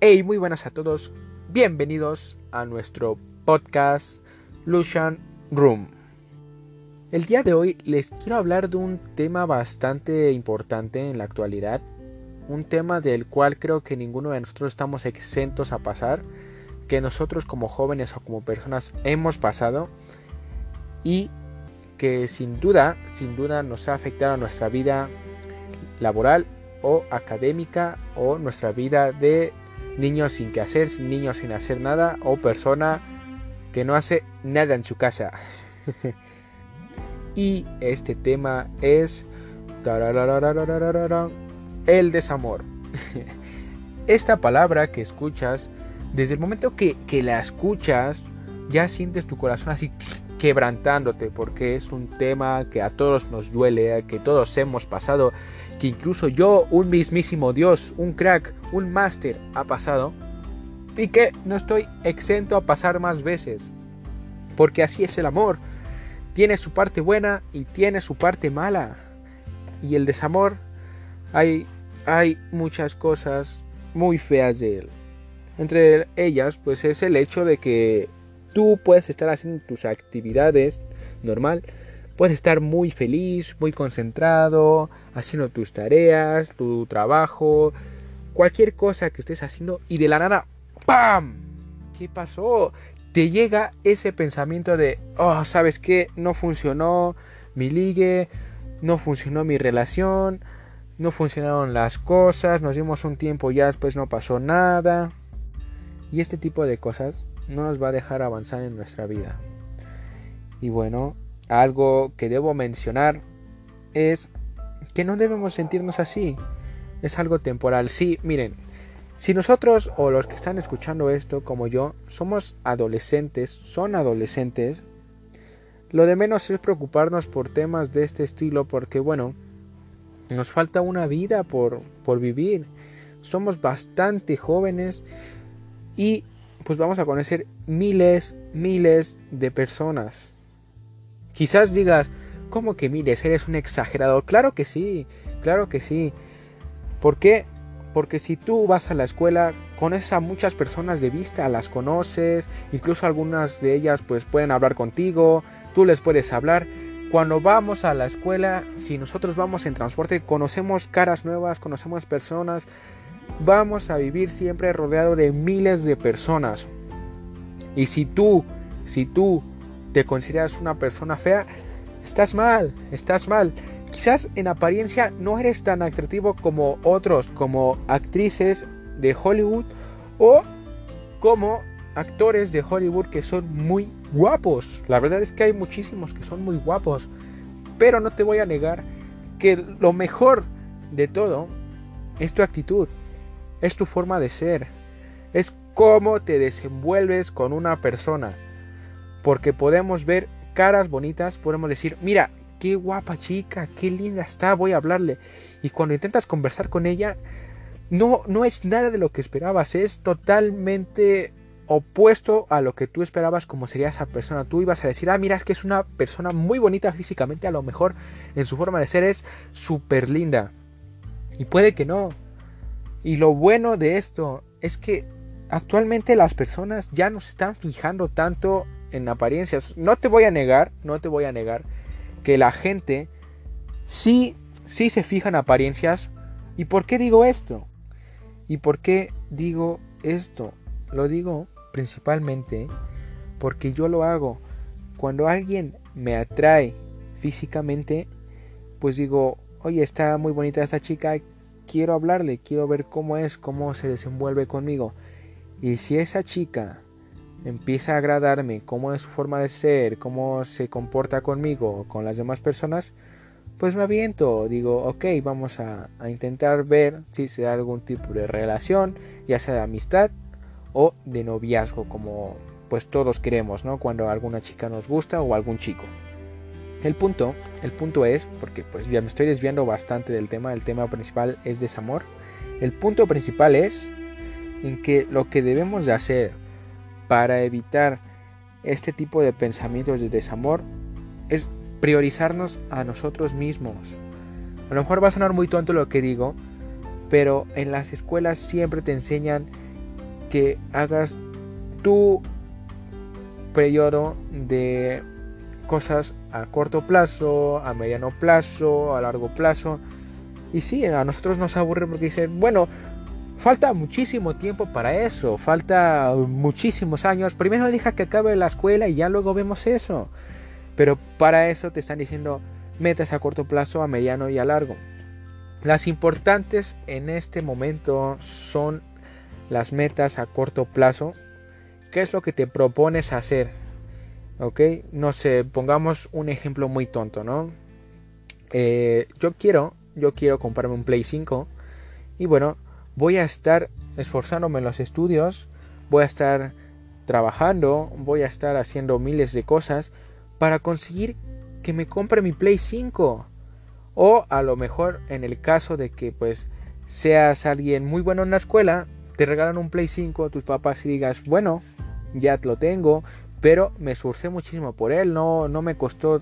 Hey, muy buenas a todos. Bienvenidos a nuestro podcast Lucian Room. El día de hoy les quiero hablar de un tema bastante importante en la actualidad. Un tema del cual creo que ninguno de nosotros estamos exentos a pasar. Que nosotros como jóvenes o como personas hemos pasado. Y que sin duda, sin duda nos ha afectado a nuestra vida laboral o académica o nuestra vida de niños sin que hacer, niños sin hacer nada o persona que no hace nada en su casa. y este tema es el desamor. Esta palabra que escuchas, desde el momento que, que la escuchas, ya sientes tu corazón así quebrantándote, porque es un tema que a todos nos duele, que todos hemos pasado que incluso yo, un mismísimo Dios, un crack, un máster, ha pasado, y que no estoy exento a pasar más veces, porque así es el amor, tiene su parte buena y tiene su parte mala, y el desamor, hay, hay muchas cosas muy feas de él. Entre ellas, pues es el hecho de que tú puedes estar haciendo tus actividades normal, Puedes estar muy feliz, muy concentrado, haciendo tus tareas, tu trabajo, cualquier cosa que estés haciendo y de la nada, ¡pam! ¿Qué pasó? Te llega ese pensamiento de, oh, ¿sabes qué? No funcionó mi ligue, no funcionó mi relación, no funcionaron las cosas, nos dimos un tiempo ya después no pasó nada. Y este tipo de cosas no nos va a dejar avanzar en nuestra vida. Y bueno, algo que debo mencionar es que no debemos sentirnos así. Es algo temporal. Sí, miren, si nosotros o los que están escuchando esto como yo somos adolescentes, son adolescentes, lo de menos es preocuparnos por temas de este estilo porque bueno, nos falta una vida por, por vivir. Somos bastante jóvenes y pues vamos a conocer miles, miles de personas Quizás digas, ¿cómo que mires? Eres un exagerado. Claro que sí, claro que sí. ¿Por qué? Porque si tú vas a la escuela, conoces a muchas personas de vista, las conoces, incluso algunas de ellas pues pueden hablar contigo, tú les puedes hablar. Cuando vamos a la escuela, si nosotros vamos en transporte, conocemos caras nuevas, conocemos personas, vamos a vivir siempre rodeado de miles de personas. Y si tú, si tú te consideras una persona fea, estás mal, estás mal. Quizás en apariencia no eres tan atractivo como otros, como actrices de Hollywood o como actores de Hollywood que son muy guapos. La verdad es que hay muchísimos que son muy guapos. Pero no te voy a negar que lo mejor de todo es tu actitud, es tu forma de ser, es cómo te desenvuelves con una persona porque podemos ver caras bonitas, podemos decir, mira, qué guapa chica, qué linda está, voy a hablarle. Y cuando intentas conversar con ella, no, no es nada de lo que esperabas, es totalmente opuesto a lo que tú esperabas como sería esa persona. Tú ibas a decir, ah, mira, es que es una persona muy bonita físicamente, a lo mejor en su forma de ser es súper linda. Y puede que no. Y lo bueno de esto es que actualmente las personas ya no se están fijando tanto en apariencias. No te voy a negar, no te voy a negar que la gente sí, sí se fija en apariencias. ¿Y por qué digo esto? ¿Y por qué digo esto? Lo digo principalmente porque yo lo hago. Cuando alguien me atrae físicamente, pues digo, oye, está muy bonita esta chica, quiero hablarle, quiero ver cómo es, cómo se desenvuelve conmigo. Y si esa chica empieza a agradarme cómo es su forma de ser, cómo se comporta conmigo con las demás personas, pues me aviento, digo, ok, vamos a, intentar ver si se da algún tipo de relación, ya sea de amistad o de noviazgo, como pues todos queremos, ¿no? Cuando alguna chica nos gusta o algún chico. El punto, el punto es, porque pues ya me estoy desviando bastante del tema, el tema principal es desamor. El punto principal es en que lo que debemos de hacer para evitar este tipo de pensamientos de desamor es priorizarnos a nosotros mismos. A lo mejor va a sonar muy tonto lo que digo, pero en las escuelas siempre te enseñan que hagas tu periodo de cosas a corto plazo, a mediano plazo, a largo plazo. Y sí, a nosotros nos aburre porque dicen, bueno, falta muchísimo tiempo para eso, falta muchísimos años. Primero deja que acabe la escuela y ya luego vemos eso. Pero para eso te están diciendo metas a corto plazo, a mediano y a largo. Las importantes en este momento son las metas a corto plazo. ¿Qué es lo que te propones hacer? ¿Ok? No sé, pongamos un ejemplo muy tonto, ¿no? Eh, yo quiero, yo quiero comprarme un Play 5 y bueno, voy a estar esforzándome en los estudios, voy a estar trabajando, voy a estar haciendo miles de cosas para conseguir que me compre mi Play 5. O a lo mejor en el caso de que pues seas alguien muy bueno en la escuela, te regalan un Play 5 a tus papás y digas, bueno, ya lo tengo, pero me esforcé muchísimo por él, no, no me costó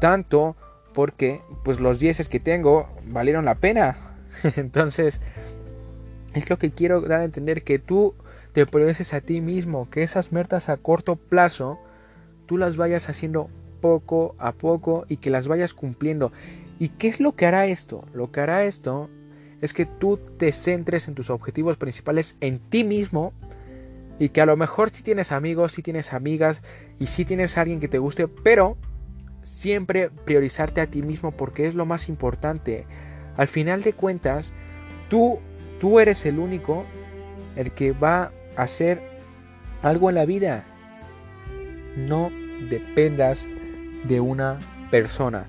tanto porque pues los 10 que tengo valieron la pena. Entonces, es lo que quiero dar a entender que tú te progreses a ti mismo, que esas metas a corto plazo tú las vayas haciendo poco a poco y que las vayas cumpliendo. ¿Y qué es lo que hará esto? Lo que hará esto es que tú te centres en tus objetivos principales en ti mismo y que a lo mejor si tienes amigos, si tienes amigas y si tienes alguien que te guste, pero siempre priorizarte a ti mismo porque es lo más importante. Al final de cuentas, tú tú eres el único el que va a hacer algo en la vida. No dependas de una persona.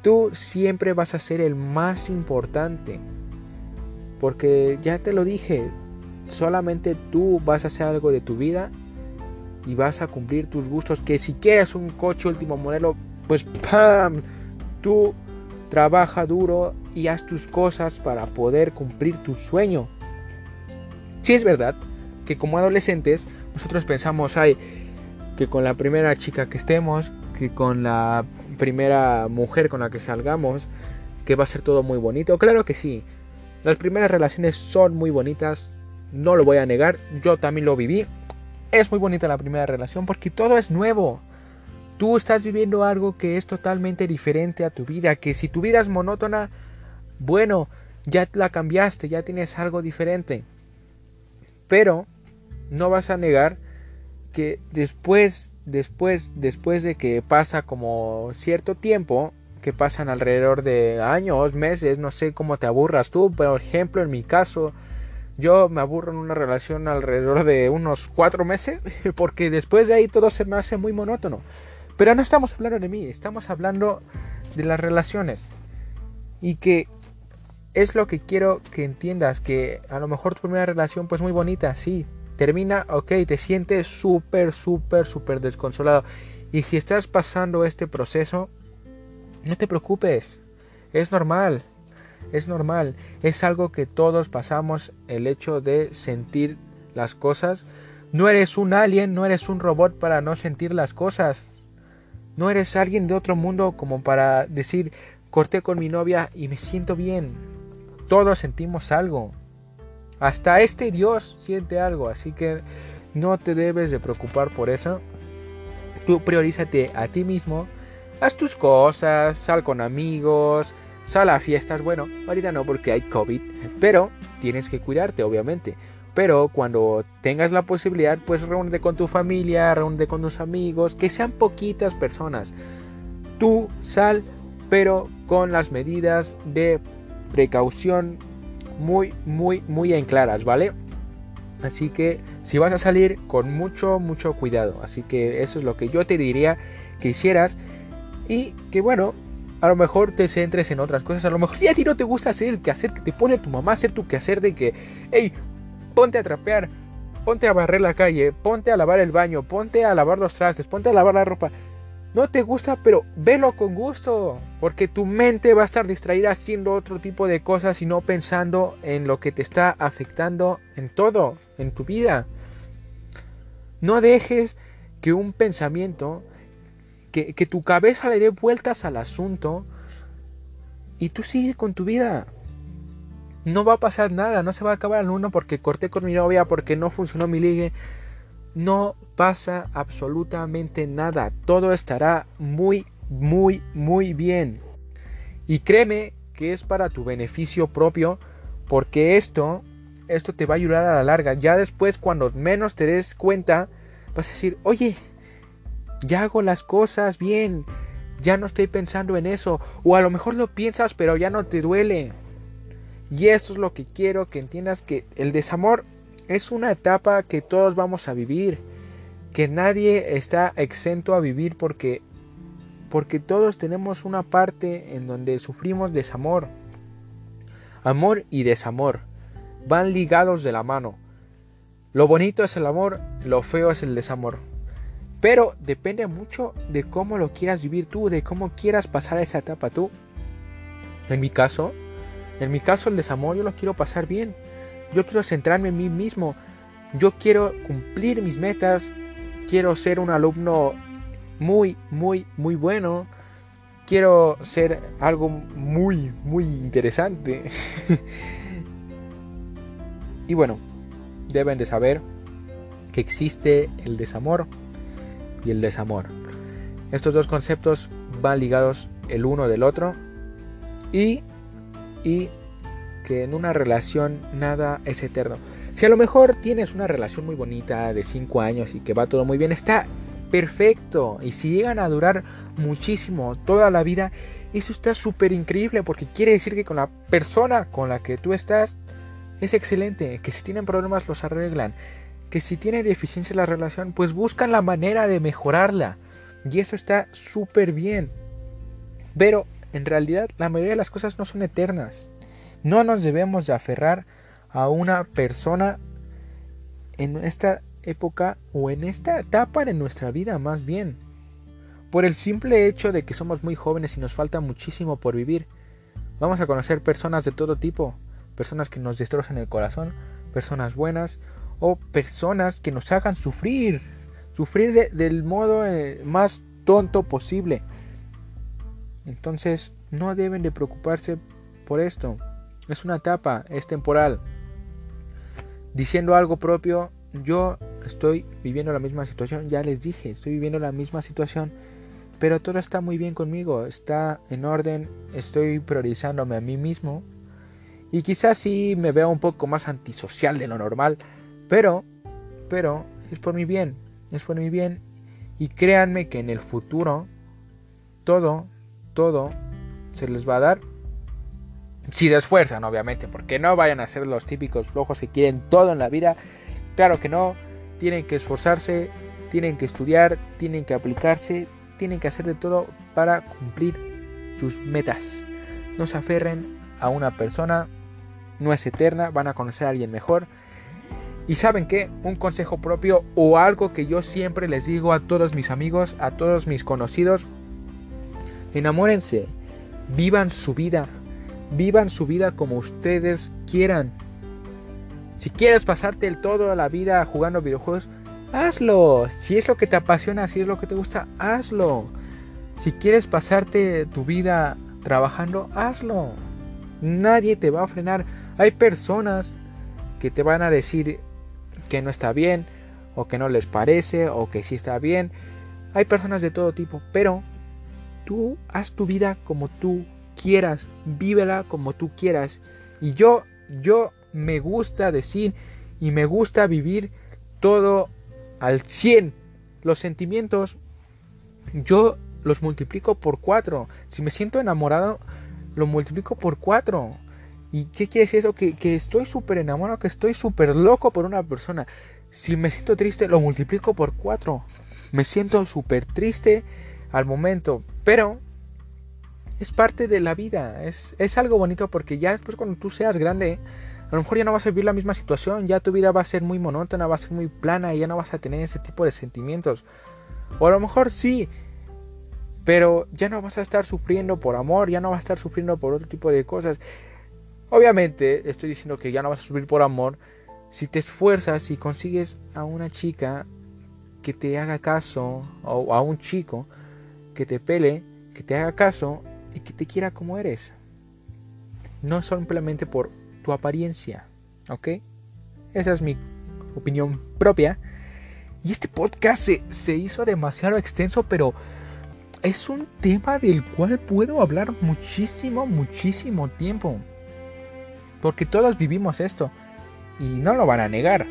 Tú siempre vas a ser el más importante. Porque ya te lo dije, solamente tú vas a hacer algo de tu vida y vas a cumplir tus gustos. Que si quieres un coche último modelo, pues ¡pam! Tú trabaja duro y haz tus cosas para poder cumplir tu sueño. Si es verdad que como adolescentes nosotros pensamos, ay, que con la primera chica que estemos, que con la primera mujer con la que salgamos, que va a ser todo muy bonito. Claro que sí. Las primeras relaciones son muy bonitas, no lo voy a negar, yo también lo viví. Es muy bonita la primera relación porque todo es nuevo. Tú estás viviendo algo que es totalmente diferente a tu vida, que si tu vida es monótona, bueno, ya la cambiaste, ya tienes algo diferente. Pero no vas a negar que después, después, después de que pasa como cierto tiempo, que pasan alrededor de años, meses, no sé cómo te aburras tú, por ejemplo, en mi caso, yo me aburro en una relación alrededor de unos cuatro meses, porque después de ahí todo se me hace muy monótono. Pero no estamos hablando de mí, estamos hablando de las relaciones. Y que es lo que quiero que entiendas, que a lo mejor tu primera relación pues muy bonita, sí, termina, ok, te sientes súper, súper, súper desconsolado. Y si estás pasando este proceso, no te preocupes, es normal, es normal, es algo que todos pasamos el hecho de sentir las cosas. No eres un alien, no eres un robot para no sentir las cosas. No eres alguien de otro mundo como para decir, corté con mi novia y me siento bien. Todos sentimos algo. Hasta este Dios siente algo, así que no te debes de preocupar por eso. Tú priorízate a ti mismo, haz tus cosas, sal con amigos, sal a fiestas. Bueno, ahorita no porque hay COVID, pero tienes que cuidarte, obviamente. Pero cuando tengas la posibilidad, pues reúnete con tu familia, reúnete con tus amigos, que sean poquitas personas. Tú sal, pero con las medidas de precaución muy, muy, muy en claras, ¿vale? Así que si vas a salir con mucho, mucho cuidado. Así que eso es lo que yo te diría que hicieras. Y que bueno, a lo mejor te centres en otras cosas. A lo mejor si a ti no te gusta hacer el quehacer que te pone tu mamá, hacer tu quehacer de que, hey, ponte a trapear, ponte a barrer la calle, ponte a lavar el baño, ponte a lavar los trastes, ponte a lavar la ropa no te gusta, pero velo con gusto, porque tu mente va a estar distraída haciendo otro tipo de cosas y no pensando en lo que te está afectando en todo, en tu vida. No dejes que un pensamiento, que, que tu cabeza le dé vueltas al asunto y tú sigues con tu vida. No va a pasar nada, no se va a acabar el uno porque corté con mi novia, porque no funcionó mi ligue. No pasa absolutamente nada. Todo estará muy, muy, muy bien. Y créeme que es para tu beneficio propio, porque esto, esto te va a ayudar a la larga. Ya después, cuando menos te des cuenta, vas a decir, oye, ya hago las cosas bien, ya no estoy pensando en eso, o a lo mejor lo piensas, pero ya no te duele. Y esto es lo que quiero que entiendas que el desamor es una etapa que todos vamos a vivir, que nadie está exento a vivir porque porque todos tenemos una parte en donde sufrimos desamor. Amor y desamor van ligados de la mano. Lo bonito es el amor, lo feo es el desamor. Pero depende mucho de cómo lo quieras vivir tú, de cómo quieras pasar esa etapa tú. En mi caso, en mi caso el desamor yo lo quiero pasar bien. Yo quiero centrarme en mí mismo. Yo quiero cumplir mis metas. Quiero ser un alumno muy, muy, muy bueno. Quiero ser algo muy, muy interesante. y bueno, deben de saber que existe el desamor y el desamor. Estos dos conceptos van ligados el uno del otro y, y que en una relación nada es eterno. Si a lo mejor tienes una relación muy bonita de 5 años y que va todo muy bien, está perfecto. Y si llegan a durar muchísimo, toda la vida, eso está súper increíble porque quiere decir que con la persona con la que tú estás es excelente, que si tienen problemas los arreglan, que si tiene deficiencia la relación, pues buscan la manera de mejorarla. Y eso está súper bien. Pero en realidad la mayoría de las cosas no son eternas. No nos debemos de aferrar a una persona en esta época o en esta etapa de nuestra vida más bien. Por el simple hecho de que somos muy jóvenes y nos falta muchísimo por vivir, vamos a conocer personas de todo tipo, personas que nos destrozan el corazón, personas buenas o personas que nos hagan sufrir, sufrir del modo eh, más tonto posible. Entonces no deben de preocuparse por esto. Es una etapa, es temporal. Diciendo algo propio, yo estoy viviendo la misma situación, ya les dije, estoy viviendo la misma situación, pero todo está muy bien conmigo, está en orden, estoy priorizándome a mí mismo y quizás sí me veo un poco más antisocial de lo normal, pero, pero es por mi bien, es por mi bien y créanme que en el futuro todo, todo se les va a dar si se esfuerzan, obviamente, porque no vayan a ser los típicos flojos que quieren todo en la vida. Claro que no, tienen que esforzarse, tienen que estudiar, tienen que aplicarse, tienen que hacer de todo para cumplir sus metas. No se aferren a una persona, no es eterna, van a conocer a alguien mejor. Y saben que un consejo propio o algo que yo siempre les digo a todos mis amigos, a todos mis conocidos, enamórense, vivan su vida, vivan su vida como ustedes quieran. Si quieres pasarte el todo la vida jugando videojuegos, hazlo. Si es lo que te apasiona, si es lo que te gusta, hazlo. Si quieres pasarte tu vida trabajando, hazlo. Nadie te va a frenar. Hay personas que te van a decir que no está bien, o que no les parece, o que sí está bien. Hay personas de todo tipo, pero tú haz tu vida como tú quieras, vívela como tú quieras. Y yo, yo me gusta decir y me gusta vivir todo al 100. Los sentimientos yo los multiplico por 4. Si me siento enamorado, lo multiplico por 4. ¿Y qué quiere decir eso? Que, que estoy súper enamorado, que estoy súper loco por una persona. Si me siento triste, lo multiplico por 4. Me siento súper triste al momento. Pero es parte de la vida. Es, es algo bonito porque ya después cuando tú seas grande a lo mejor ya no vas a vivir la misma situación, ya tu vida va a ser muy monótona, va a ser muy plana y ya no vas a tener ese tipo de sentimientos. O a lo mejor sí, pero ya no vas a estar sufriendo por amor, ya no vas a estar sufriendo por otro tipo de cosas. Obviamente estoy diciendo que ya no vas a sufrir por amor si te esfuerzas y consigues a una chica que te haga caso o a un chico que te pele, que te haga caso y que te quiera como eres. No simplemente por tu apariencia. ¿Ok? Esa es mi opinión propia. Y este podcast se, se hizo demasiado extenso, pero es un tema del cual puedo hablar muchísimo, muchísimo tiempo. Porque todos vivimos esto. Y no lo van a negar.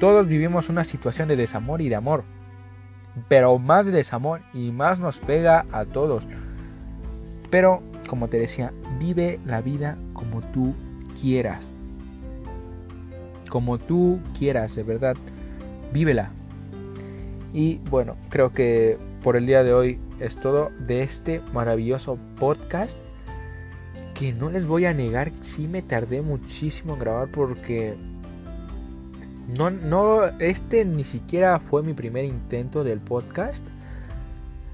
Todos vivimos una situación de desamor y de amor. Pero más de desamor y más nos pega a todos. Pero, como te decía, vive la vida como tú quieras. Como tú quieras, de verdad. Vívela. Y bueno, creo que por el día de hoy es todo de este maravilloso podcast. Que no les voy a negar, sí me tardé muchísimo en grabar porque no, no, este ni siquiera fue mi primer intento del podcast.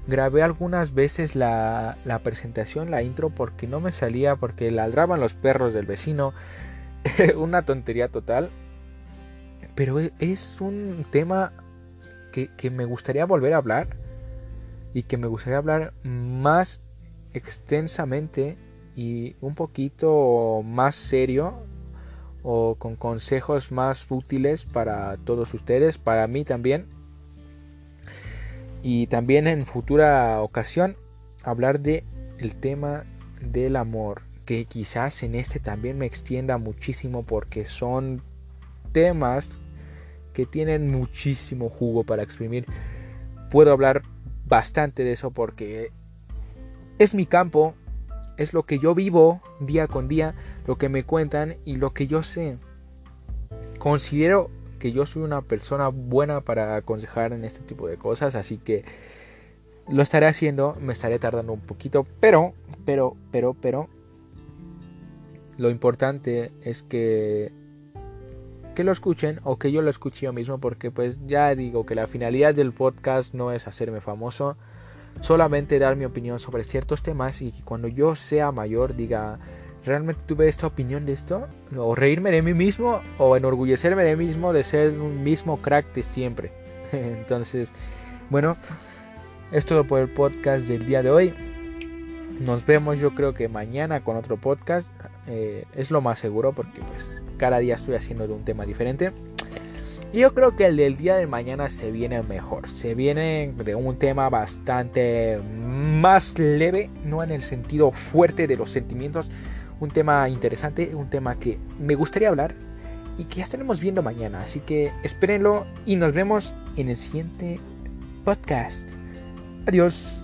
Grabé algunas veces la, presentación, la intro, porque no me salía, porque ladraban los perros del vecino. Una tontería total. Pero e, es un tema que, que me gustaría volver a hablar. Y que me gustaría hablar más extensamente y un poquito más serio o con consejos más útiles para todos ustedes, para mí también. Y también en futura ocasión hablar de el tema del amor que quizás en este también me extienda muchísimo porque son temas que tienen muchísimo jugo para exprimir. Puedo hablar bastante de eso porque es mi campo es lo que yo vivo día con día lo que me cuentan y lo que yo sé. Considero que yo soy una persona buena para aconsejar en este tipo de cosas, así que lo estaré haciendo, me estaré tardando un poquito, pero, pero, pero, pero, lo importante es que que lo escuchen o que yo lo escuche yo mismo porque pues ya digo que la finalidad del podcast no es hacerme famoso solamente dar mi opinión sobre ciertos temas y que cuando yo sea mayor diga realmente tuve esta opinión de esto, o reírme de mí mismo, o enorgullecerme de mí mismo de ser un mismo crack de siempre. Entonces, bueno, es todo por el podcast del día de hoy. Nos vemos yo creo que mañana con otro podcast. Eh, es lo más seguro porque pues cada día estoy haciendo de un tema diferente. Yo creo que el del día de mañana se viene mejor. Se viene de un tema bastante más leve, no en el sentido fuerte de los sentimientos, un tema interesante, un tema que me gustaría hablar y que ya estaremos viendo mañana. Así que espérenlo y nos vemos en el siguiente podcast. Adiós.